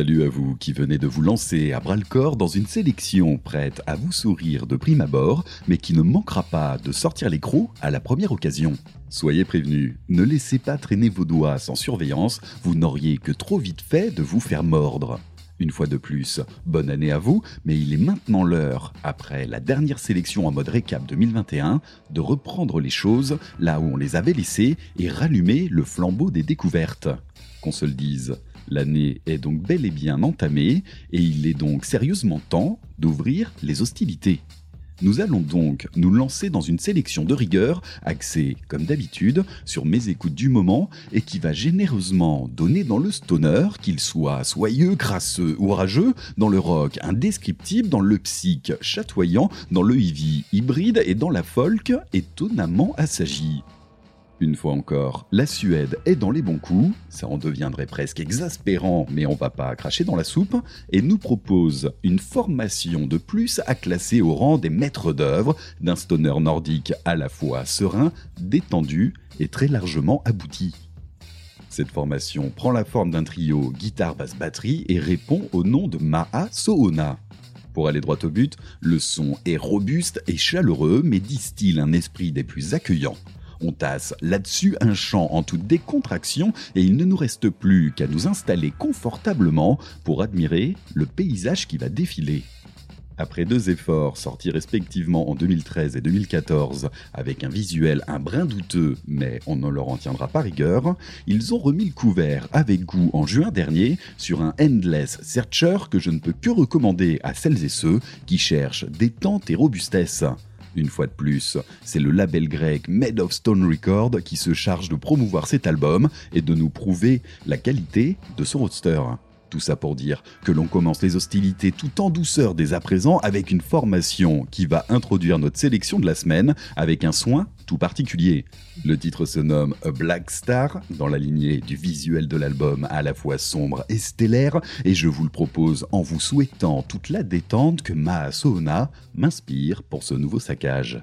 Salut à vous qui venez de vous lancer à bras-le-corps dans une sélection prête à vous sourire de prime abord, mais qui ne manquera pas de sortir les crocs à la première occasion. Soyez prévenus, ne laissez pas traîner vos doigts sans surveillance, vous n'auriez que trop vite fait de vous faire mordre. Une fois de plus, bonne année à vous, mais il est maintenant l'heure, après la dernière sélection en mode récap 2021, de reprendre les choses là où on les avait laissées et rallumer le flambeau des découvertes. Qu'on se le dise, L'année est donc bel et bien entamée et il est donc sérieusement temps d'ouvrir les hostilités. Nous allons donc nous lancer dans une sélection de rigueur axée, comme d'habitude, sur mes écoutes du moment et qui va généreusement donner dans le stoner, qu'il soit soyeux, crasseux ou rageux, dans le rock indescriptible, dans le psych chatoyant, dans le heavy hybride et dans la folk étonnamment assagi. Une fois encore, la Suède est dans les bons coups, ça en deviendrait presque exaspérant, mais on va pas cracher dans la soupe, et nous propose une formation de plus à classer au rang des maîtres d'œuvre d'un stoner nordique à la fois serein, détendu et très largement abouti. Cette formation prend la forme d'un trio guitare-basse-batterie et répond au nom de Maha Soona. Pour aller droit au but, le son est robuste et chaleureux, mais distille un esprit des plus accueillants. On tasse là-dessus un chant en toute décontraction et il ne nous reste plus qu'à nous installer confortablement pour admirer le paysage qui va défiler. Après deux efforts sortis respectivement en 2013 et 2014 avec un visuel un brin douteux mais on ne leur en tiendra pas rigueur, ils ont remis le couvert avec goût en juin dernier sur un Endless Searcher que je ne peux que recommander à celles et ceux qui cherchent détente et robustesse. Une fois de plus, c'est le label grec Made of Stone Record qui se charge de promouvoir cet album et de nous prouver la qualité de son roadster. Tout ça pour dire que l'on commence les hostilités tout en douceur dès à présent avec une formation qui va introduire notre sélection de la semaine avec un soin tout particulier. Le titre se nomme Black Star, dans la lignée du visuel de l'album à la fois sombre et stellaire, et je vous le propose en vous souhaitant toute la détente que Maasona m'inspire pour ce nouveau saccage.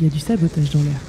Il y a du sabotage dans l'air.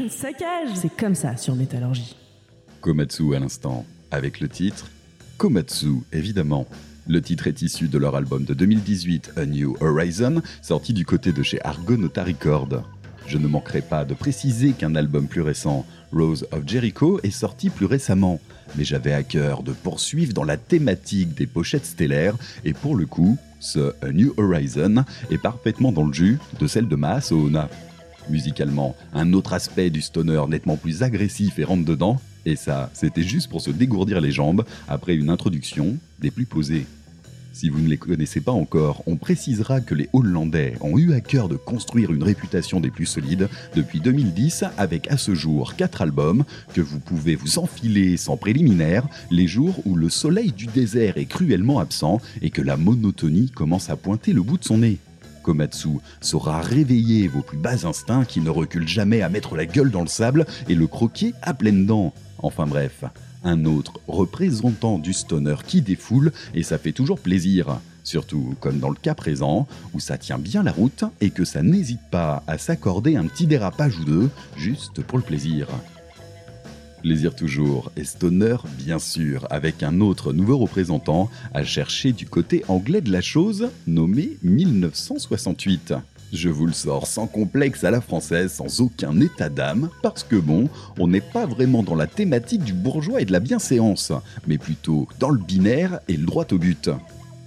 Saccage. C'est comme ça sur Métallurgie. Komatsu à l'instant, avec le titre Komatsu, évidemment. Le titre est issu de leur album de 2018, A New Horizon, sorti du côté de chez Argonauta Records. Je ne manquerai pas de préciser qu'un album plus récent, Rose of Jericho, est sorti plus récemment, mais j'avais à cœur de poursuivre dans la thématique des pochettes stellaires, et pour le coup, ce A New Horizon est parfaitement dans le jus de celle de Maasona. Musicalement, un autre aspect du stoner nettement plus agressif et rentre dedans, et ça, c'était juste pour se dégourdir les jambes après une introduction des plus posées. Si vous ne les connaissez pas encore, on précisera que les Hollandais ont eu à cœur de construire une réputation des plus solides depuis 2010 avec à ce jour 4 albums que vous pouvez vous enfiler sans préliminaire les jours où le soleil du désert est cruellement absent et que la monotonie commence à pointer le bout de son nez. Komatsu saura réveiller vos plus bas instincts qui ne reculent jamais à mettre la gueule dans le sable et le croquer à pleines dents. Enfin bref, un autre représentant du stoner qui défoule et ça fait toujours plaisir. Surtout comme dans le cas présent, où ça tient bien la route et que ça n'hésite pas à s'accorder un petit dérapage ou deux, juste pour le plaisir. Plaisir toujours, et Stoner bien sûr, avec un autre nouveau représentant à chercher du côté anglais de la chose, nommé 1968. Je vous le sors sans complexe à la française, sans aucun état d'âme, parce que bon, on n'est pas vraiment dans la thématique du bourgeois et de la bienséance, mais plutôt dans le binaire et le droit au but.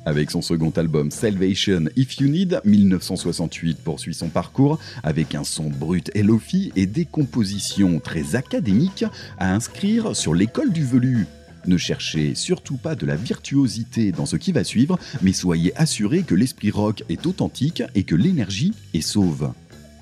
Avec son second album Salvation If You Need, 1968 poursuit son parcours avec un son brut et lofi et des compositions très académiques à inscrire sur l'école du velu. Ne cherchez surtout pas de la virtuosité dans ce qui va suivre, mais soyez assurés que l'esprit rock est authentique et que l'énergie est sauve.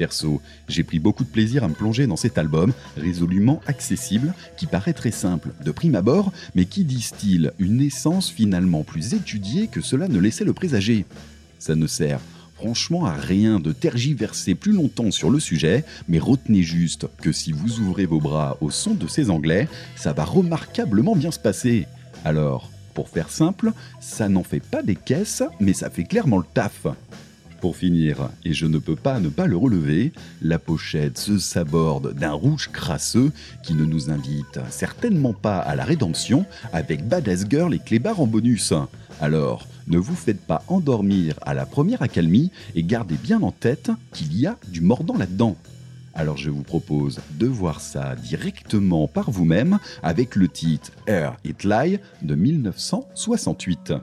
Perso, j'ai pris beaucoup de plaisir à me plonger dans cet album, résolument accessible, qui paraît très simple de prime abord, mais qui distille une essence finalement plus étudiée que cela ne laissait le présager. Ça ne sert franchement à rien de tergiverser plus longtemps sur le sujet, mais retenez juste que si vous ouvrez vos bras au son de ces anglais, ça va remarquablement bien se passer. Alors, pour faire simple, ça n'en fait pas des caisses, mais ça fait clairement le taf. Pour finir, et je ne peux pas ne pas le relever, la pochette se saborde d'un rouge crasseux qui ne nous invite certainement pas à la rédemption avec Badass Girl et Clébar en bonus. Alors, ne vous faites pas endormir à la première accalmie et gardez bien en tête qu'il y a du mordant là-dedans. Alors je vous propose de voir ça directement par vous-même avec le titre Air It Lie de 1968.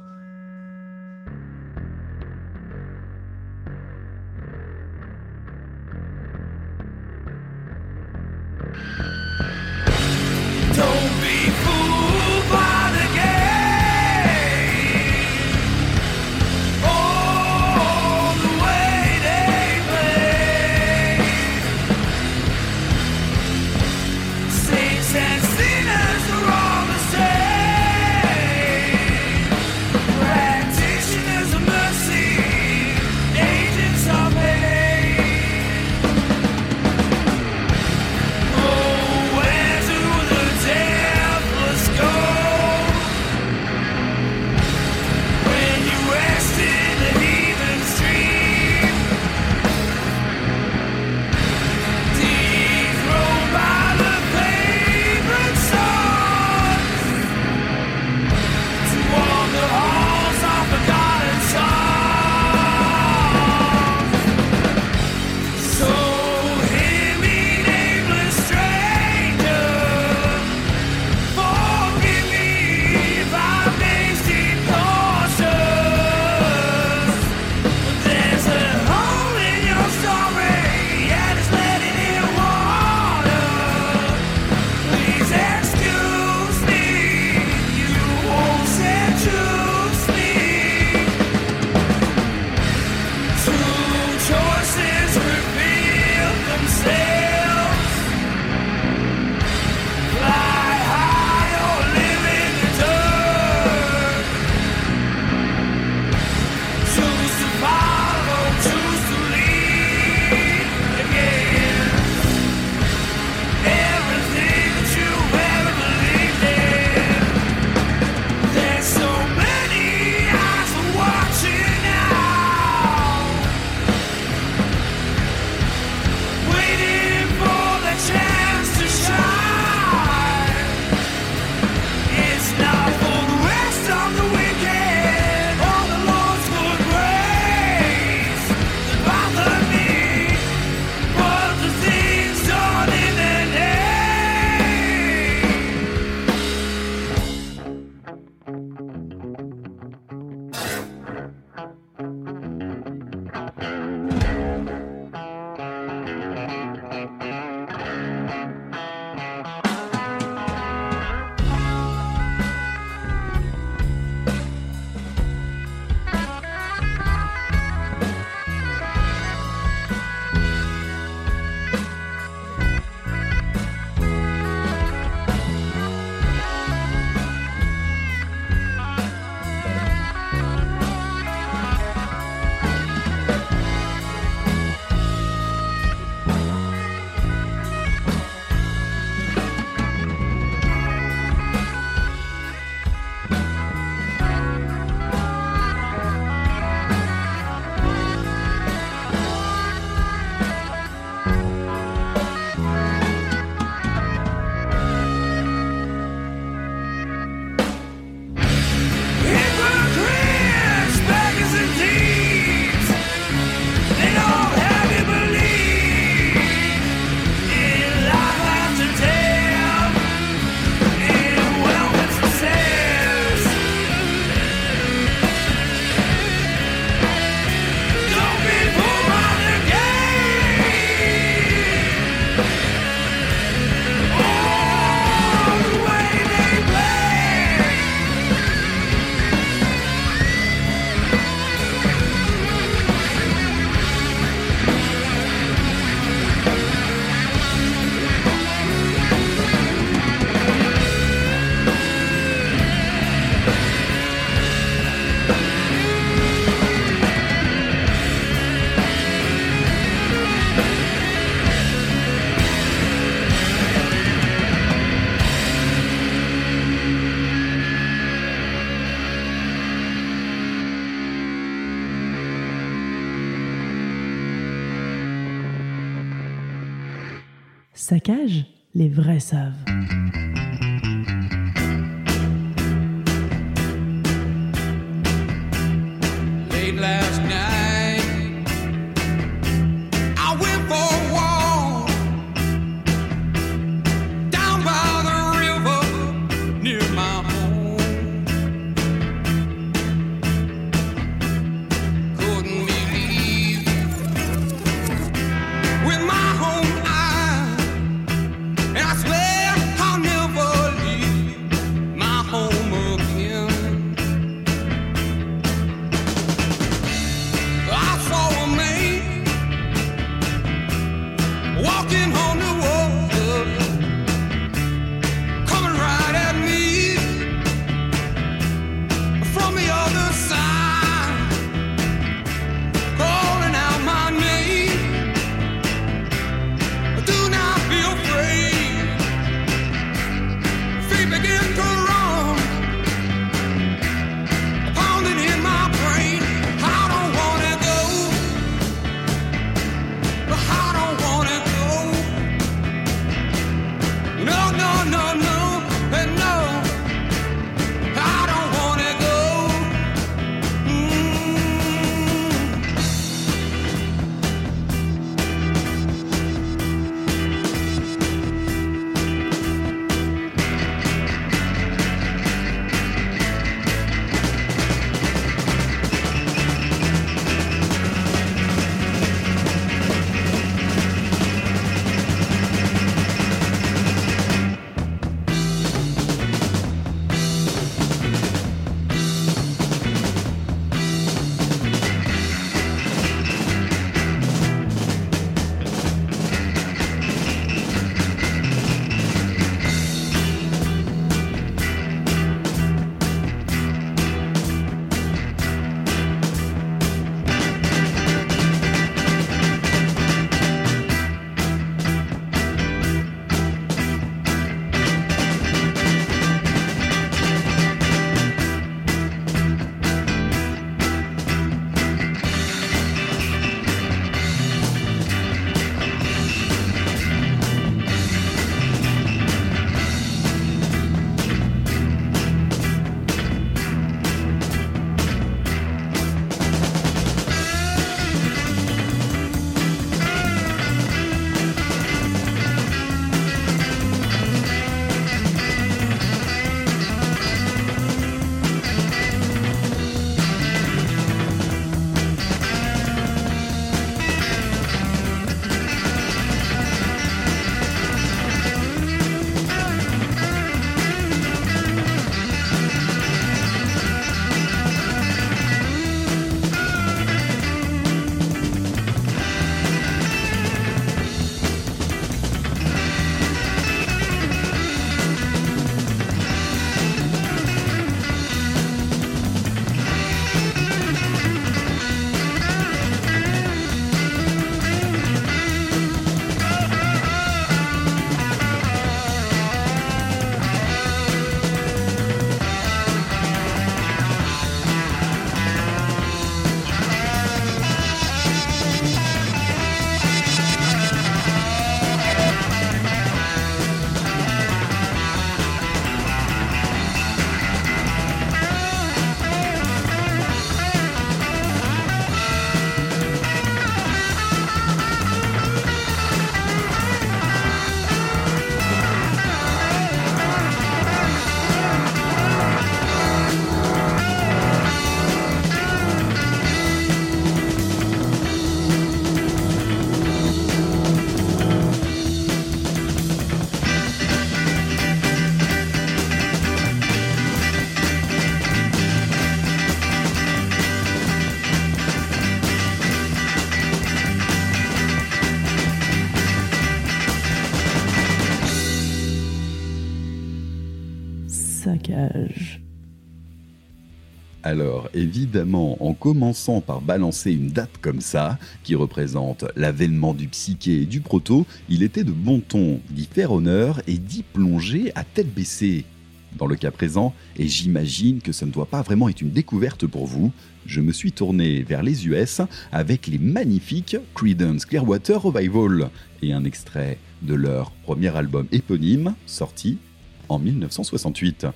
Saccage, les vrais savent. Évidemment, en commençant par balancer une date comme ça, qui représente l'avènement du psyché et du proto, il était de bon ton d'y faire honneur et d'y plonger à tête baissée. Dans le cas présent, et j'imagine que ça ne doit pas vraiment être une découverte pour vous, je me suis tourné vers les US avec les magnifiques Creedence Clearwater Revival et un extrait de leur premier album éponyme sorti en 1968.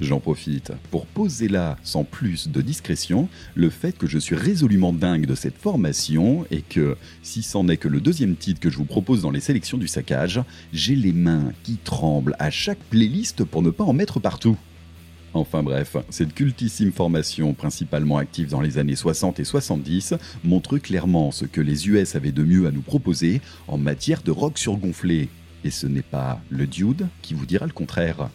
J'en profite pour poser là, sans plus de discrétion, le fait que je suis résolument dingue de cette formation et que, si c'en est que le deuxième titre que je vous propose dans les sélections du saccage, j'ai les mains qui tremblent à chaque playlist pour ne pas en mettre partout. Enfin bref, cette cultissime formation, principalement active dans les années 60 et 70, montre clairement ce que les US avaient de mieux à nous proposer en matière de rock surgonflé. Et ce n'est pas le dude qui vous dira le contraire.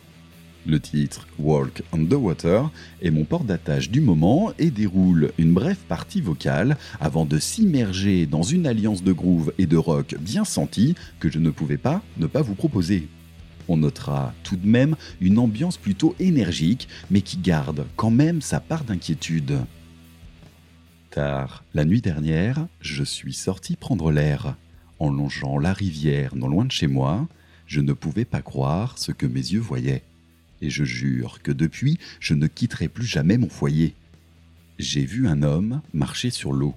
Le titre Walk on the Water est mon port d'attache du moment et déroule une brève partie vocale avant de s'immerger dans une alliance de groove et de rock bien sentie que je ne pouvais pas ne pas vous proposer. On notera tout de même une ambiance plutôt énergique mais qui garde quand même sa part d'inquiétude. Tard, la nuit dernière, je suis sorti prendre l'air. En longeant la rivière non loin de chez moi, je ne pouvais pas croire ce que mes yeux voyaient et je jure que depuis, je ne quitterai plus jamais mon foyer. J'ai vu un homme marcher sur l'eau.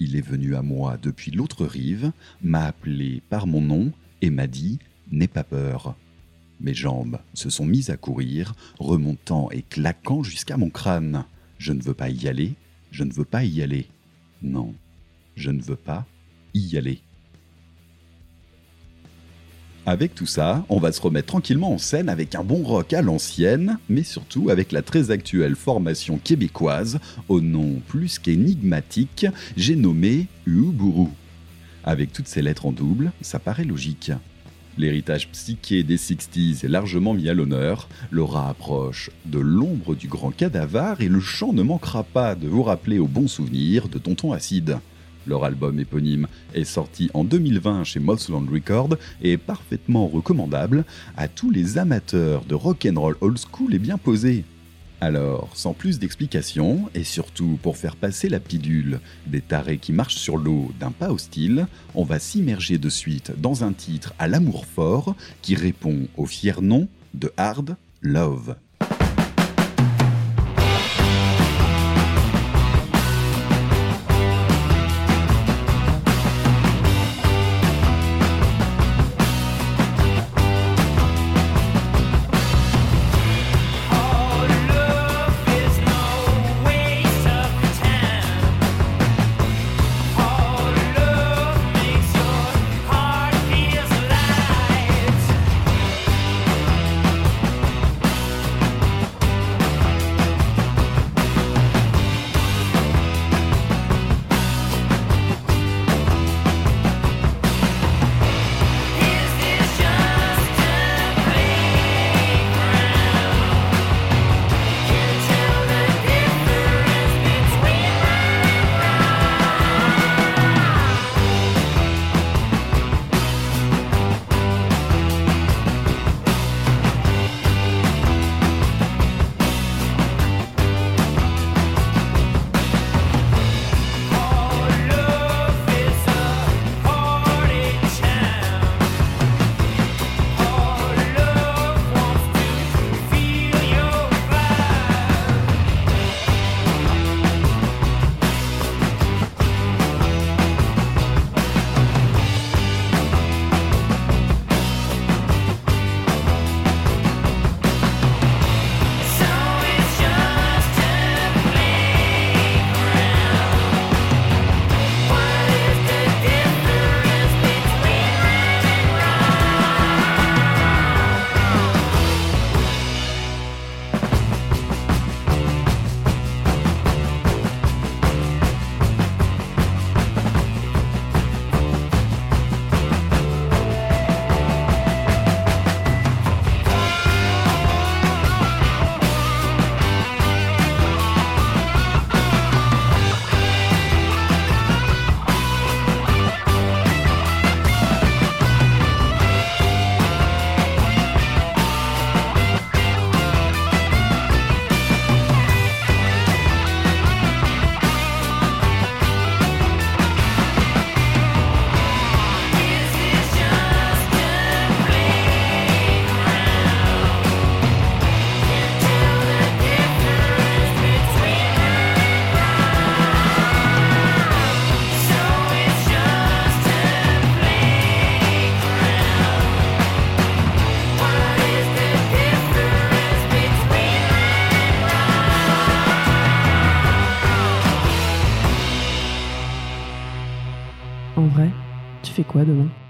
Il est venu à moi depuis l'autre rive, m'a appelé par mon nom et m'a dit N'aie pas peur. Mes jambes se sont mises à courir, remontant et claquant jusqu'à mon crâne. Je ne veux pas y aller, je ne veux pas y aller. Non, je ne veux pas y aller. Avec tout ça, on va se remettre tranquillement en scène avec un bon rock à l'ancienne, mais surtout avec la très actuelle formation québécoise, au nom plus qu'énigmatique, j'ai nommé Uburu. Avec toutes ces lettres en double, ça paraît logique. L'héritage psyché des 60s est largement mis à l'honneur, l'aura approche de l'ombre du grand cadavar et le chant ne manquera pas de vous rappeler au bon souvenir de Tonton Acide. Leur album éponyme est sorti en 2020 chez Mossland Records et est parfaitement recommandable à tous les amateurs de rock'n'roll old school et bien posé. Alors, sans plus d'explications, et surtout pour faire passer la pilule des tarés qui marchent sur l'eau d'un pas hostile, on va s'immerger de suite dans un titre à l'amour fort qui répond au fier nom de Hard Love. Quoi demain?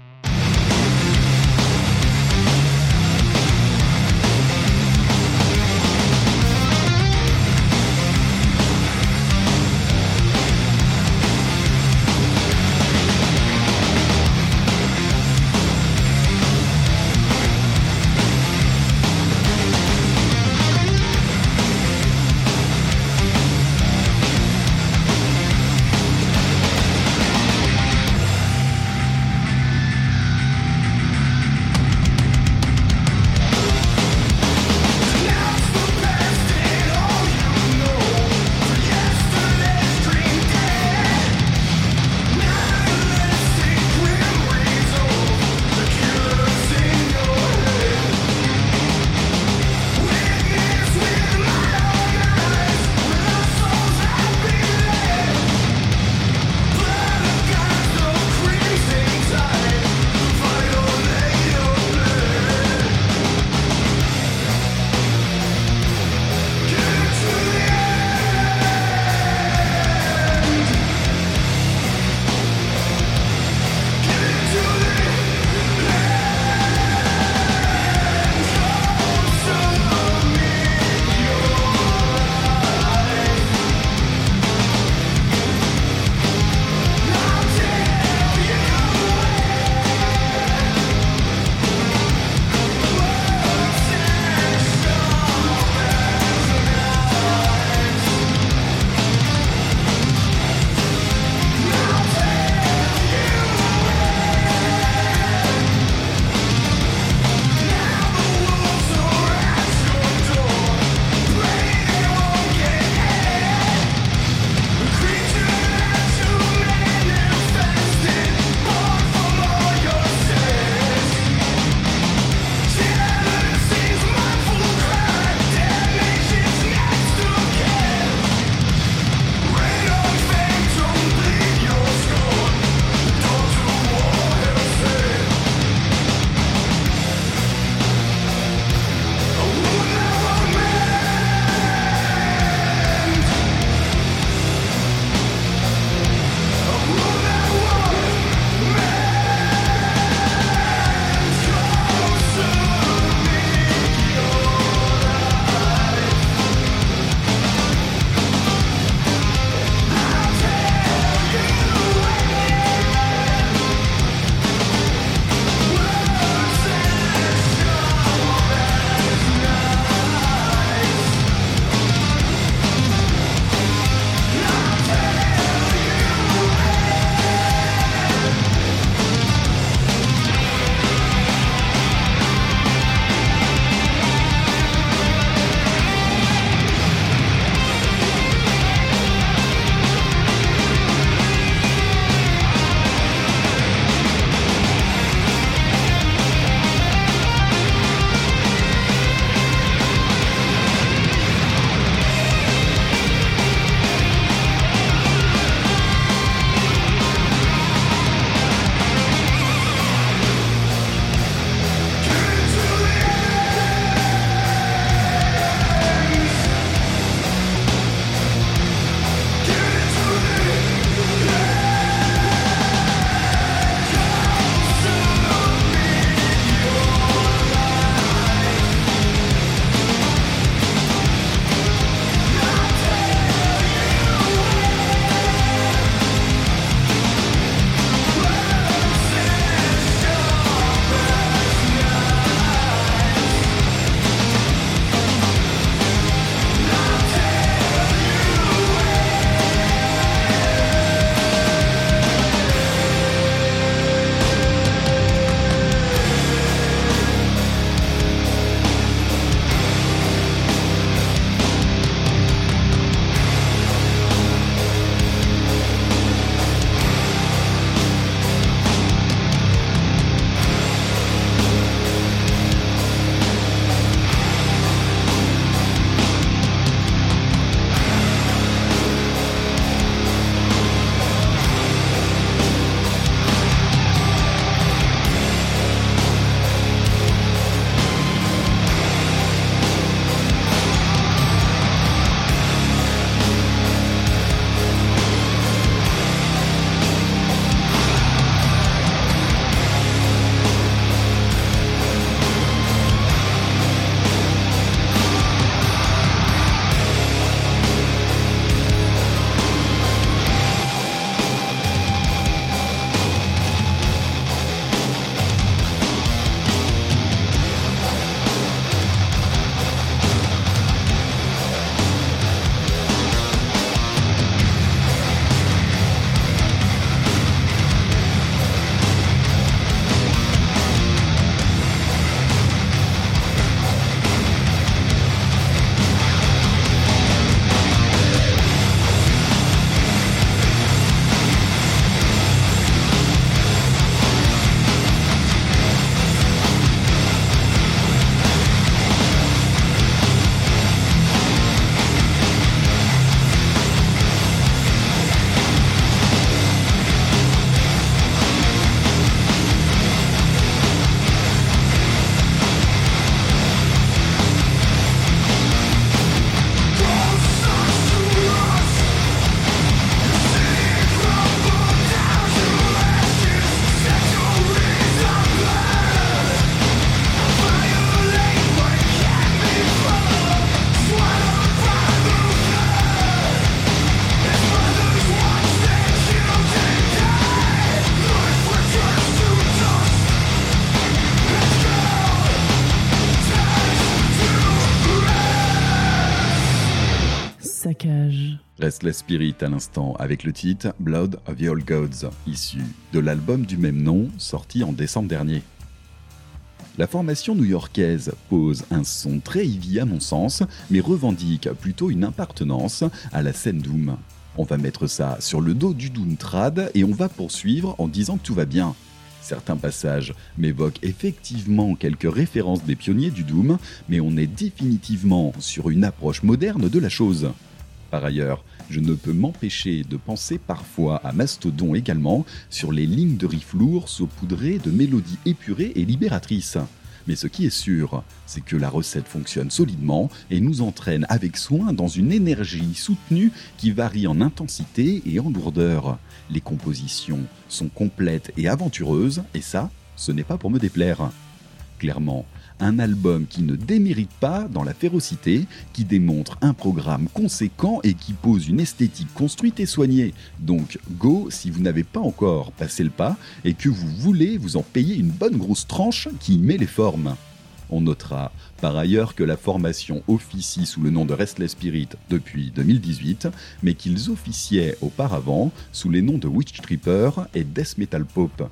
Restless Spirit à l'instant avec le titre Blood of the Gods, issu de l'album du même nom sorti en décembre dernier. La formation new-yorkaise pose un son très heavy à mon sens, mais revendique plutôt une appartenance à la scène Doom. On va mettre ça sur le dos du Doom Trad et on va poursuivre en disant que tout va bien. Certains passages m'évoquent effectivement quelques références des pionniers du Doom, mais on est définitivement sur une approche moderne de la chose. Par ailleurs, je ne peux m'empêcher de penser parfois à Mastodon également sur les lignes de riff lourds saupoudrées de mélodies épurées et libératrices. Mais ce qui est sûr, c'est que la recette fonctionne solidement et nous entraîne avec soin dans une énergie soutenue qui varie en intensité et en lourdeur. Les compositions sont complètes et aventureuses, et ça, ce n'est pas pour me déplaire. Clairement, un album qui ne démérite pas dans la férocité, qui démontre un programme conséquent et qui pose une esthétique construite et soignée. Donc go si vous n'avez pas encore passé le pas et que vous voulez vous en payer une bonne grosse tranche qui met les formes. On notera par ailleurs que la formation officie sous le nom de Restless Spirit depuis 2018, mais qu'ils officiaient auparavant sous les noms de Witch Tripper et Death Metal Pop.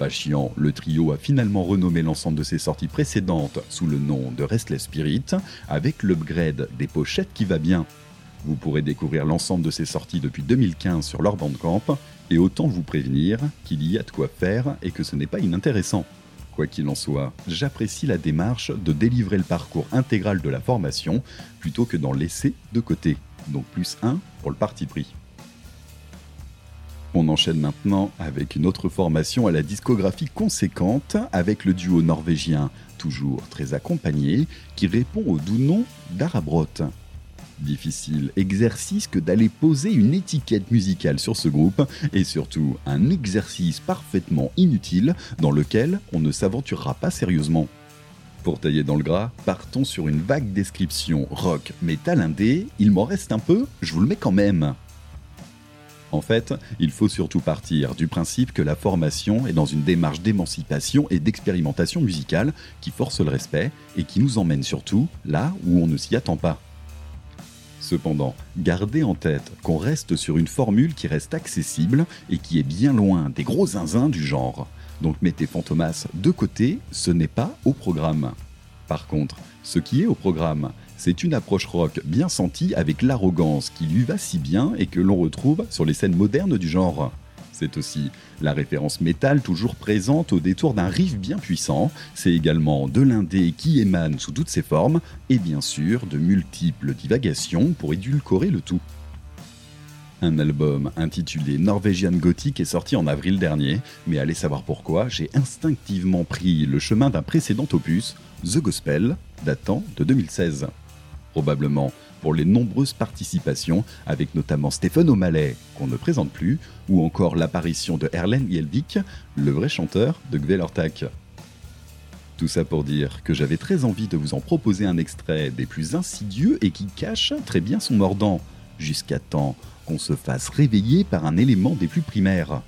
Pas chiant, le trio a finalement renommé l'ensemble de ses sorties précédentes sous le nom de Restless Spirit, avec l'upgrade des pochettes qui va bien. Vous pourrez découvrir l'ensemble de ses sorties depuis 2015 sur leur bandcamp, et autant vous prévenir qu'il y a de quoi faire et que ce n'est pas inintéressant. Quoi qu'il en soit, j'apprécie la démarche de délivrer le parcours intégral de la formation plutôt que d'en laisser de côté. Donc plus 1 pour le parti pris. On enchaîne maintenant avec une autre formation à la discographie conséquente avec le duo norvégien, toujours très accompagné, qui répond au doux nom d'Arabrot. Difficile exercice que d'aller poser une étiquette musicale sur ce groupe, et surtout un exercice parfaitement inutile dans lequel on ne s'aventurera pas sérieusement. Pour tailler dans le gras, partons sur une vague description rock metal indé, il m'en reste un peu, je vous le mets quand même. En fait, il faut surtout partir du principe que la formation est dans une démarche d'émancipation et d'expérimentation musicale qui force le respect et qui nous emmène surtout là où on ne s'y attend pas. Cependant, gardez en tête qu'on reste sur une formule qui reste accessible et qui est bien loin des gros zinzins du genre. Donc mettez Fantomas de côté, ce n'est pas au programme. Par contre, ce qui est au programme, c'est une approche rock bien sentie avec l'arrogance qui lui va si bien et que l'on retrouve sur les scènes modernes du genre. C'est aussi la référence métal toujours présente au détour d'un riff bien puissant, c'est également de l'indé qui émane sous toutes ses formes, et bien sûr de multiples divagations pour édulcorer le tout. Un album intitulé Norwegian Gothic est sorti en avril dernier, mais allez savoir pourquoi, j'ai instinctivement pris le chemin d'un précédent opus, The Gospel, datant de 2016 probablement pour les nombreuses participations, avec notamment Stephen O'Malley, qu'on ne présente plus, ou encore l'apparition de Erlen Yeldik, le vrai chanteur de Gvelortak. Tout ça pour dire que j'avais très envie de vous en proposer un extrait des plus insidieux et qui cache très bien son mordant, jusqu'à temps qu'on se fasse réveiller par un élément des plus primaires.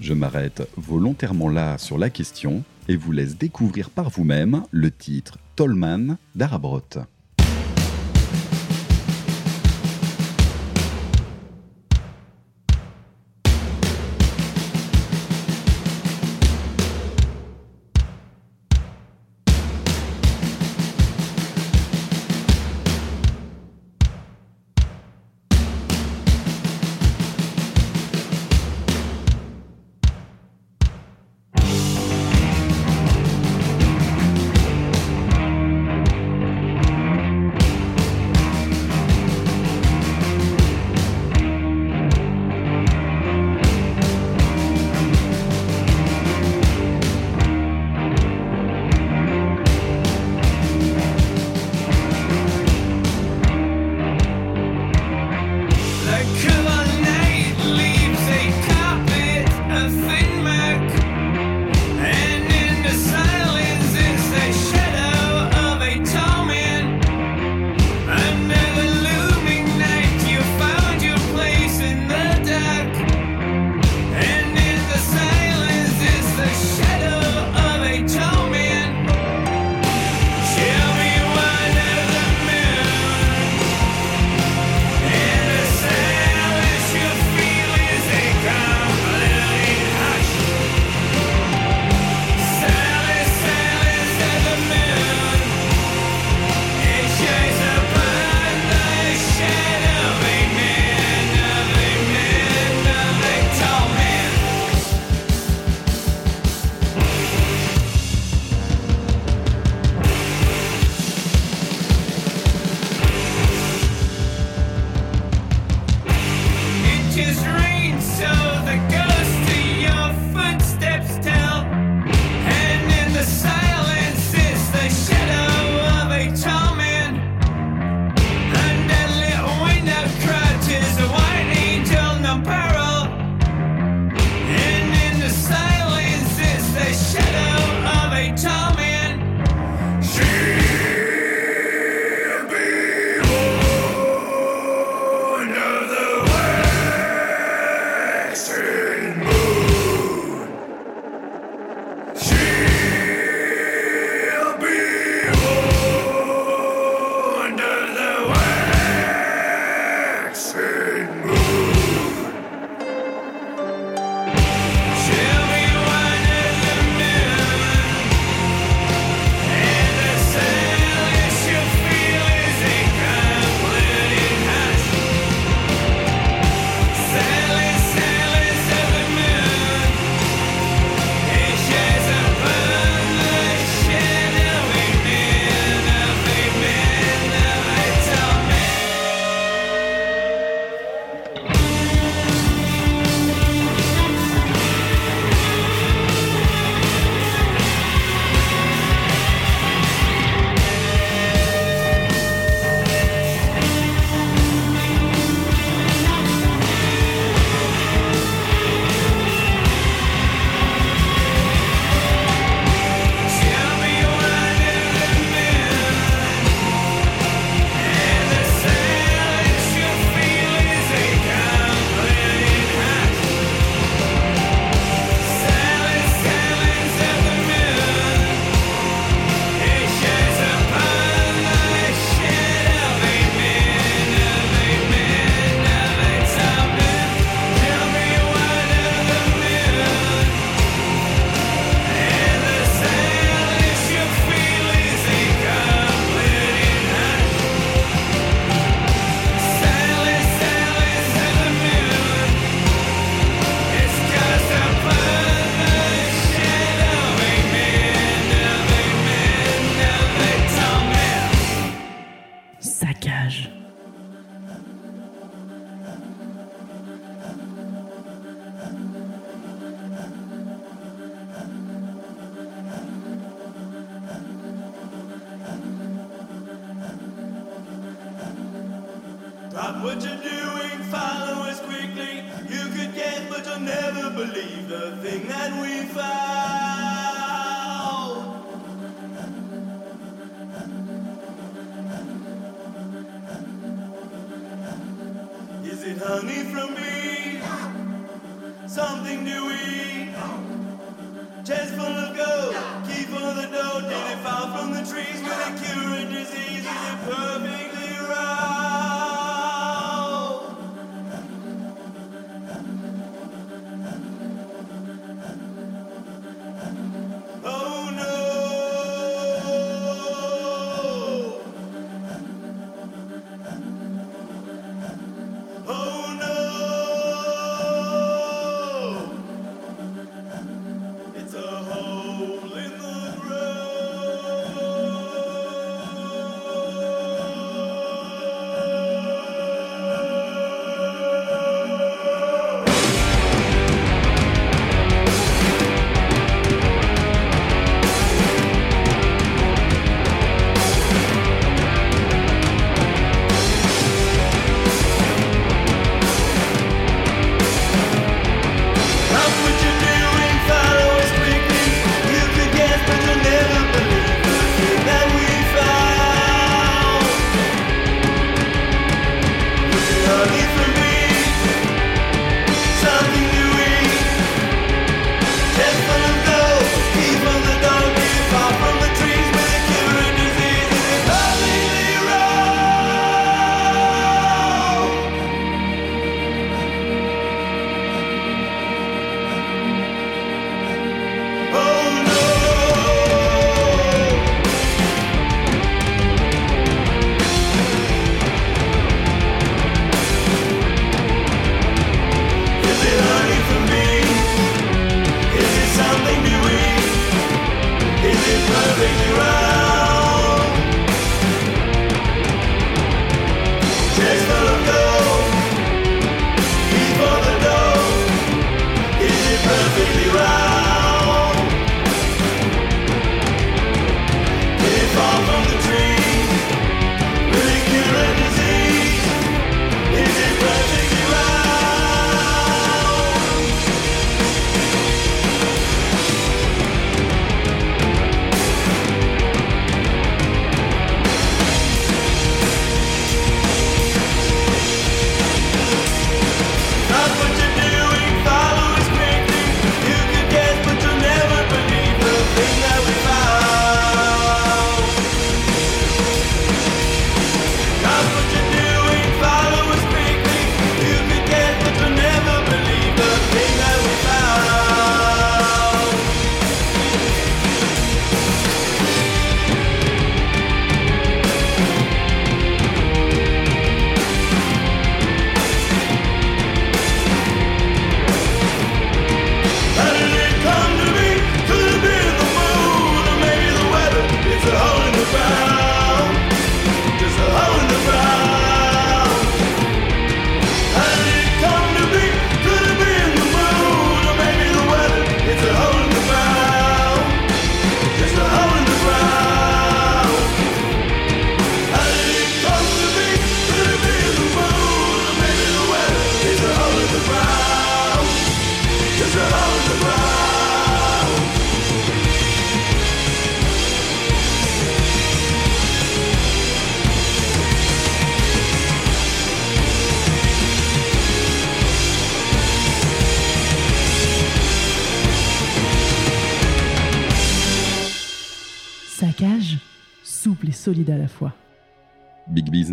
Je m'arrête volontairement là sur la question et vous laisse découvrir par vous-même le titre Tolman d'Arabrot.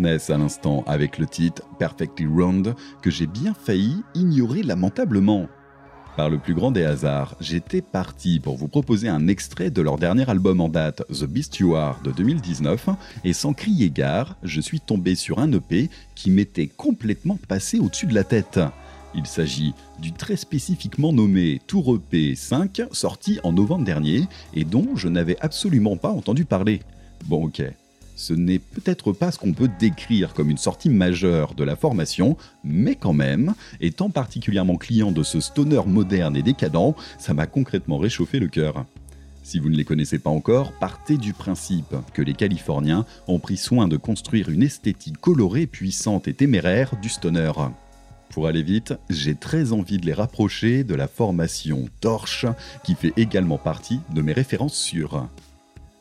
À l'instant avec le titre Perfectly Round que j'ai bien failli ignorer lamentablement. Par le plus grand des hasards, j'étais parti pour vous proposer un extrait de leur dernier album en date, The Beast You Are de 2019, et sans crier gare, je suis tombé sur un EP qui m'était complètement passé au-dessus de la tête. Il s'agit du très spécifiquement nommé Tour EP 5, sorti en novembre dernier, et dont je n'avais absolument pas entendu parler. Bon ok, ce n'est peut-être pas ce qu'on peut décrire comme une sortie majeure de la formation, mais quand même, étant particulièrement client de ce stoner moderne et décadent, ça m'a concrètement réchauffé le cœur. Si vous ne les connaissez pas encore, partez du principe que les Californiens ont pris soin de construire une esthétique colorée, puissante et téméraire du stoner. Pour aller vite, j'ai très envie de les rapprocher de la formation Torche, qui fait également partie de mes références sûres.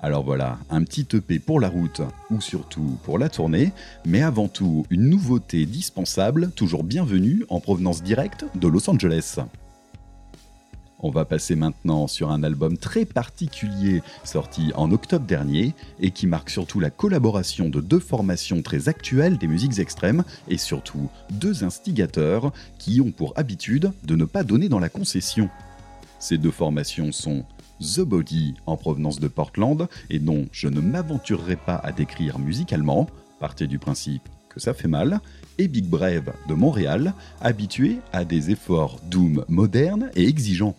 Alors voilà, un petit EP pour la route, ou surtout pour la tournée, mais avant tout une nouveauté dispensable, toujours bienvenue en provenance directe de Los Angeles. On va passer maintenant sur un album très particulier sorti en octobre dernier et qui marque surtout la collaboration de deux formations très actuelles des musiques extrêmes et surtout deux instigateurs qui ont pour habitude de ne pas donner dans la concession. Ces deux formations sont The Body en provenance de Portland et dont je ne m'aventurerai pas à décrire musicalement, partez du principe que ça fait mal, et Big Brave de Montréal, habitué à des efforts doom modernes et exigeants.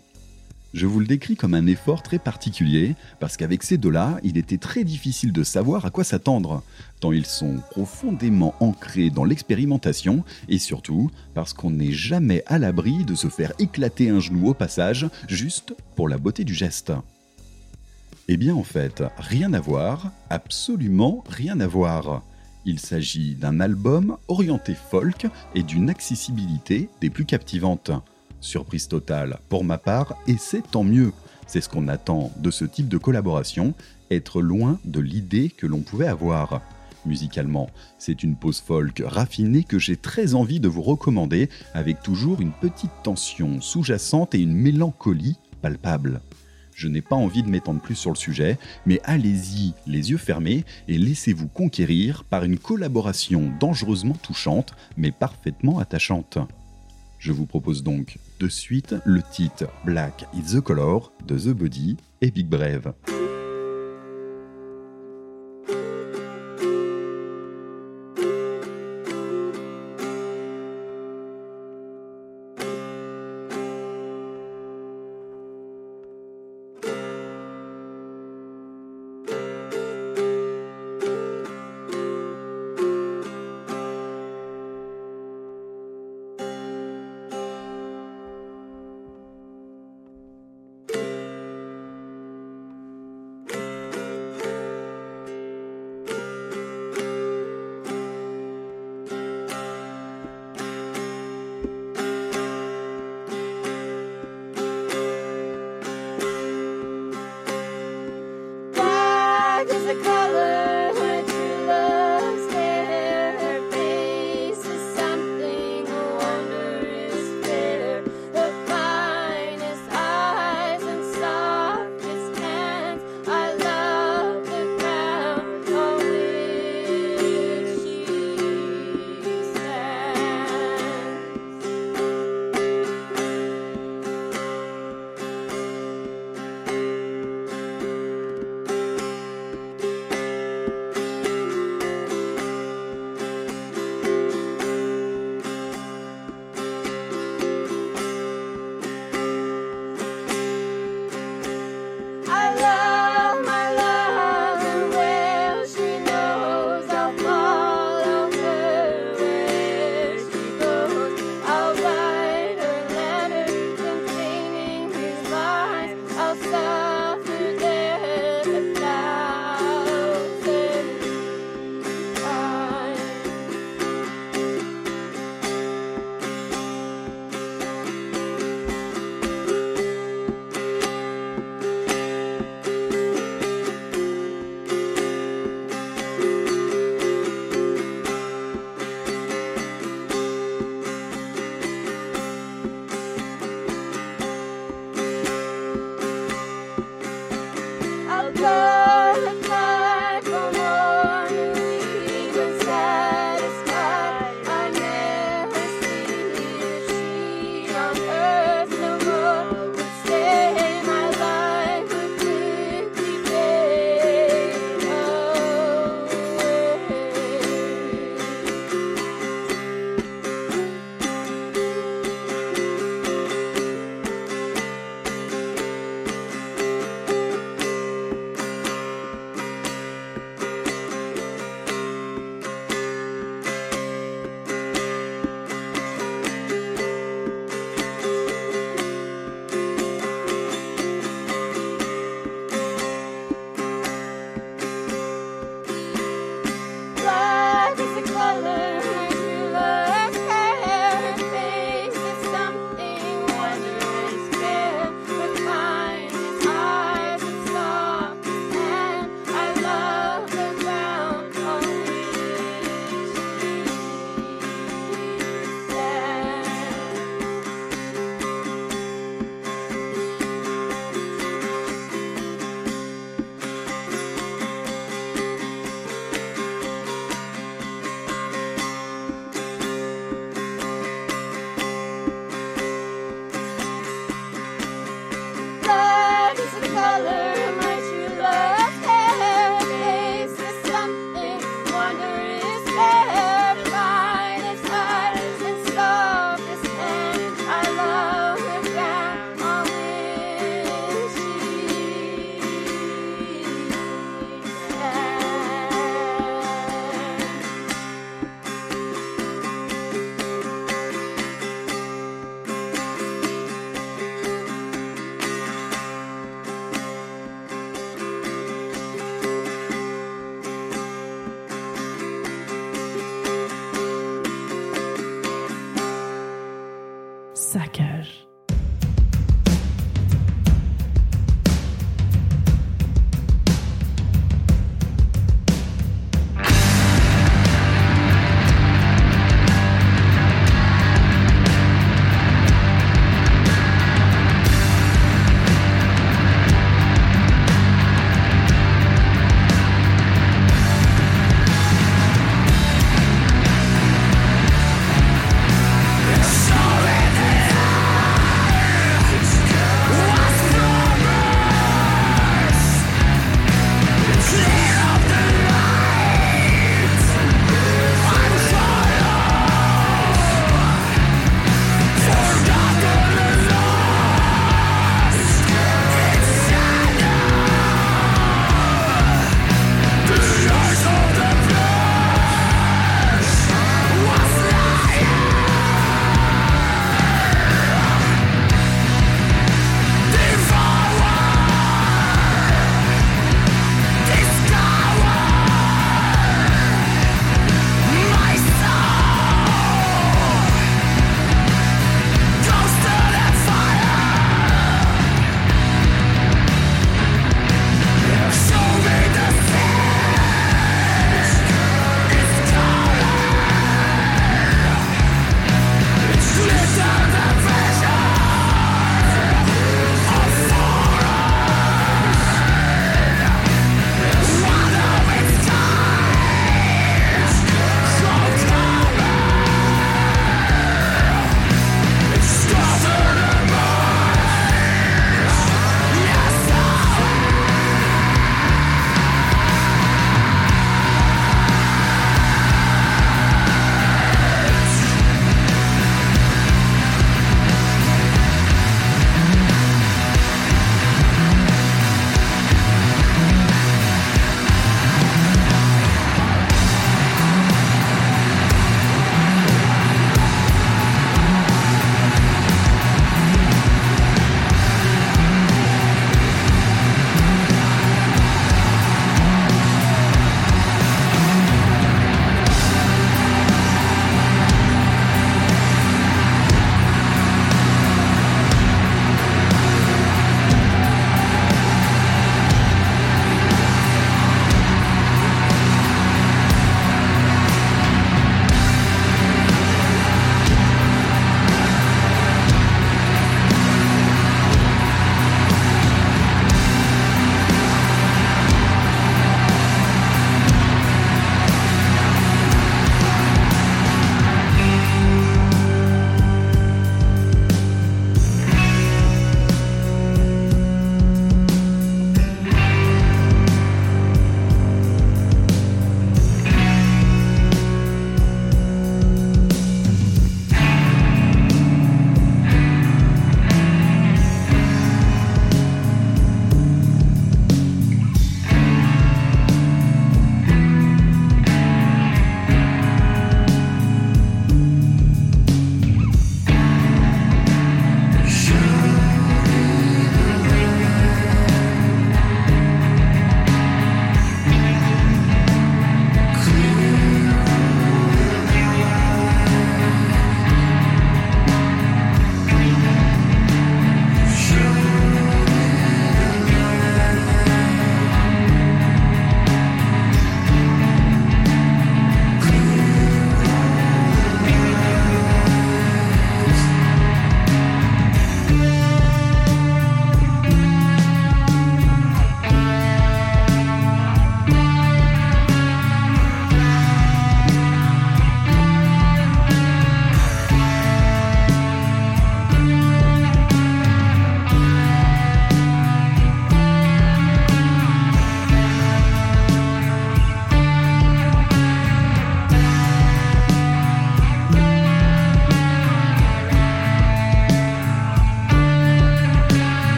Je vous le décris comme un effort très particulier, parce qu'avec ces deux-là, il était très difficile de savoir à quoi s'attendre, tant ils sont profondément ancrés dans l'expérimentation, et surtout parce qu'on n'est jamais à l'abri de se faire éclater un genou au passage, juste pour la beauté du geste. Eh bien en fait, rien à voir, absolument rien à voir. Il s'agit d'un album orienté folk et d'une accessibilité des plus captivantes. Surprise totale pour ma part, et c'est tant mieux. C'est ce qu'on attend de ce type de collaboration, être loin de l'idée que l'on pouvait avoir. Musicalement, c'est une pause folk raffinée que j'ai très envie de vous recommander, avec toujours une petite tension sous-jacente et une mélancolie palpable. Je n'ai pas envie de m'étendre plus sur le sujet, mais allez-y les yeux fermés et laissez-vous conquérir par une collaboration dangereusement touchante, mais parfaitement attachante. Je vous propose donc de suite le titre Black is the Color de The Body et Big Brave.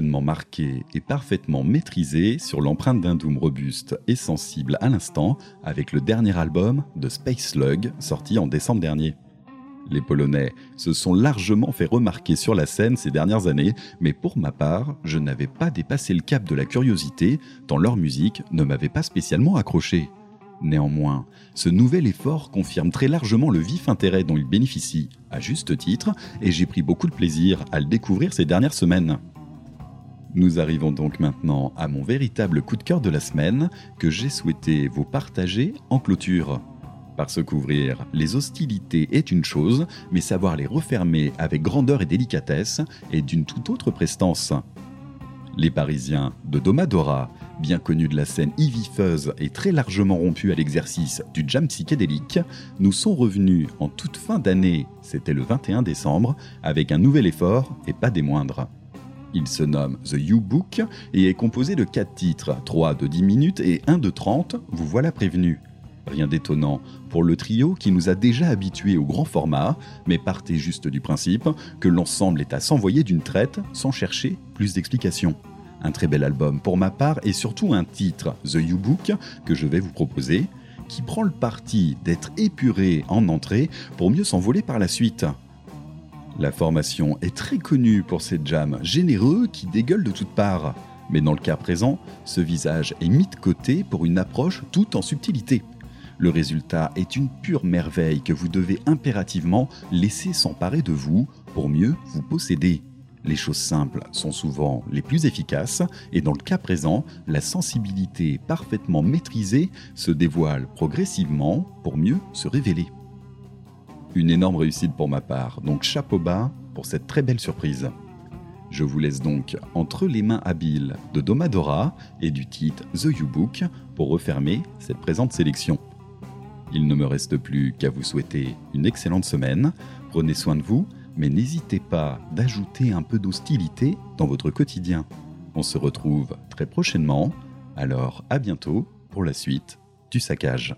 Marqué et parfaitement maîtrisé sur l'empreinte d'un doom robuste et sensible à l'instant avec le dernier album de Space Slug sorti en décembre dernier. Les Polonais se sont largement fait remarquer sur la scène ces dernières années, mais pour ma part, je n'avais pas dépassé le cap de la curiosité, tant leur musique ne m'avait pas spécialement accroché. Néanmoins, ce nouvel effort confirme très largement le vif intérêt dont il bénéficie, à juste titre, et j'ai pris beaucoup de plaisir à le découvrir ces dernières semaines. Nous arrivons donc maintenant à mon véritable coup de cœur de la semaine que j'ai souhaité vous partager en clôture. Parce qu'ouvrir les hostilités est une chose, mais savoir les refermer avec grandeur et délicatesse est d'une toute autre prestance. Les Parisiens de Domadora, bien connus de la scène ivifeuse et très largement rompus à l'exercice du jam psychédélique, nous sont revenus en toute fin d'année, c'était le 21 décembre, avec un nouvel effort et pas des moindres. Il se nomme The U-Book et est composé de 4 titres, 3 de 10 minutes et 1 de 30, vous voilà prévenu. Rien d'étonnant pour le trio qui nous a déjà habitués au grand format, mais partez juste du principe que l'ensemble est à s'envoyer d'une traite sans chercher plus d'explications. Un très bel album pour ma part et surtout un titre, The U-Book, que je vais vous proposer, qui prend le parti d'être épuré en entrée pour mieux s'envoler par la suite. La formation est très connue pour ses jams généreux qui dégueulent de toutes parts. Mais dans le cas présent, ce visage est mis de côté pour une approche tout en subtilité. Le résultat est une pure merveille que vous devez impérativement laisser s'emparer de vous pour mieux vous posséder. Les choses simples sont souvent les plus efficaces et dans le cas présent, la sensibilité parfaitement maîtrisée se dévoile progressivement pour mieux se révéler. Une énorme réussite pour ma part, donc chapeau bas pour cette très belle surprise. Je vous laisse donc entre les mains habiles de Domadora et du titre The U-Book pour refermer cette présente sélection. Il ne me reste plus qu'à vous souhaiter une excellente semaine, prenez soin de vous, mais n'hésitez pas d'ajouter un peu d'hostilité dans votre quotidien. On se retrouve très prochainement, alors à bientôt pour la suite du saccage.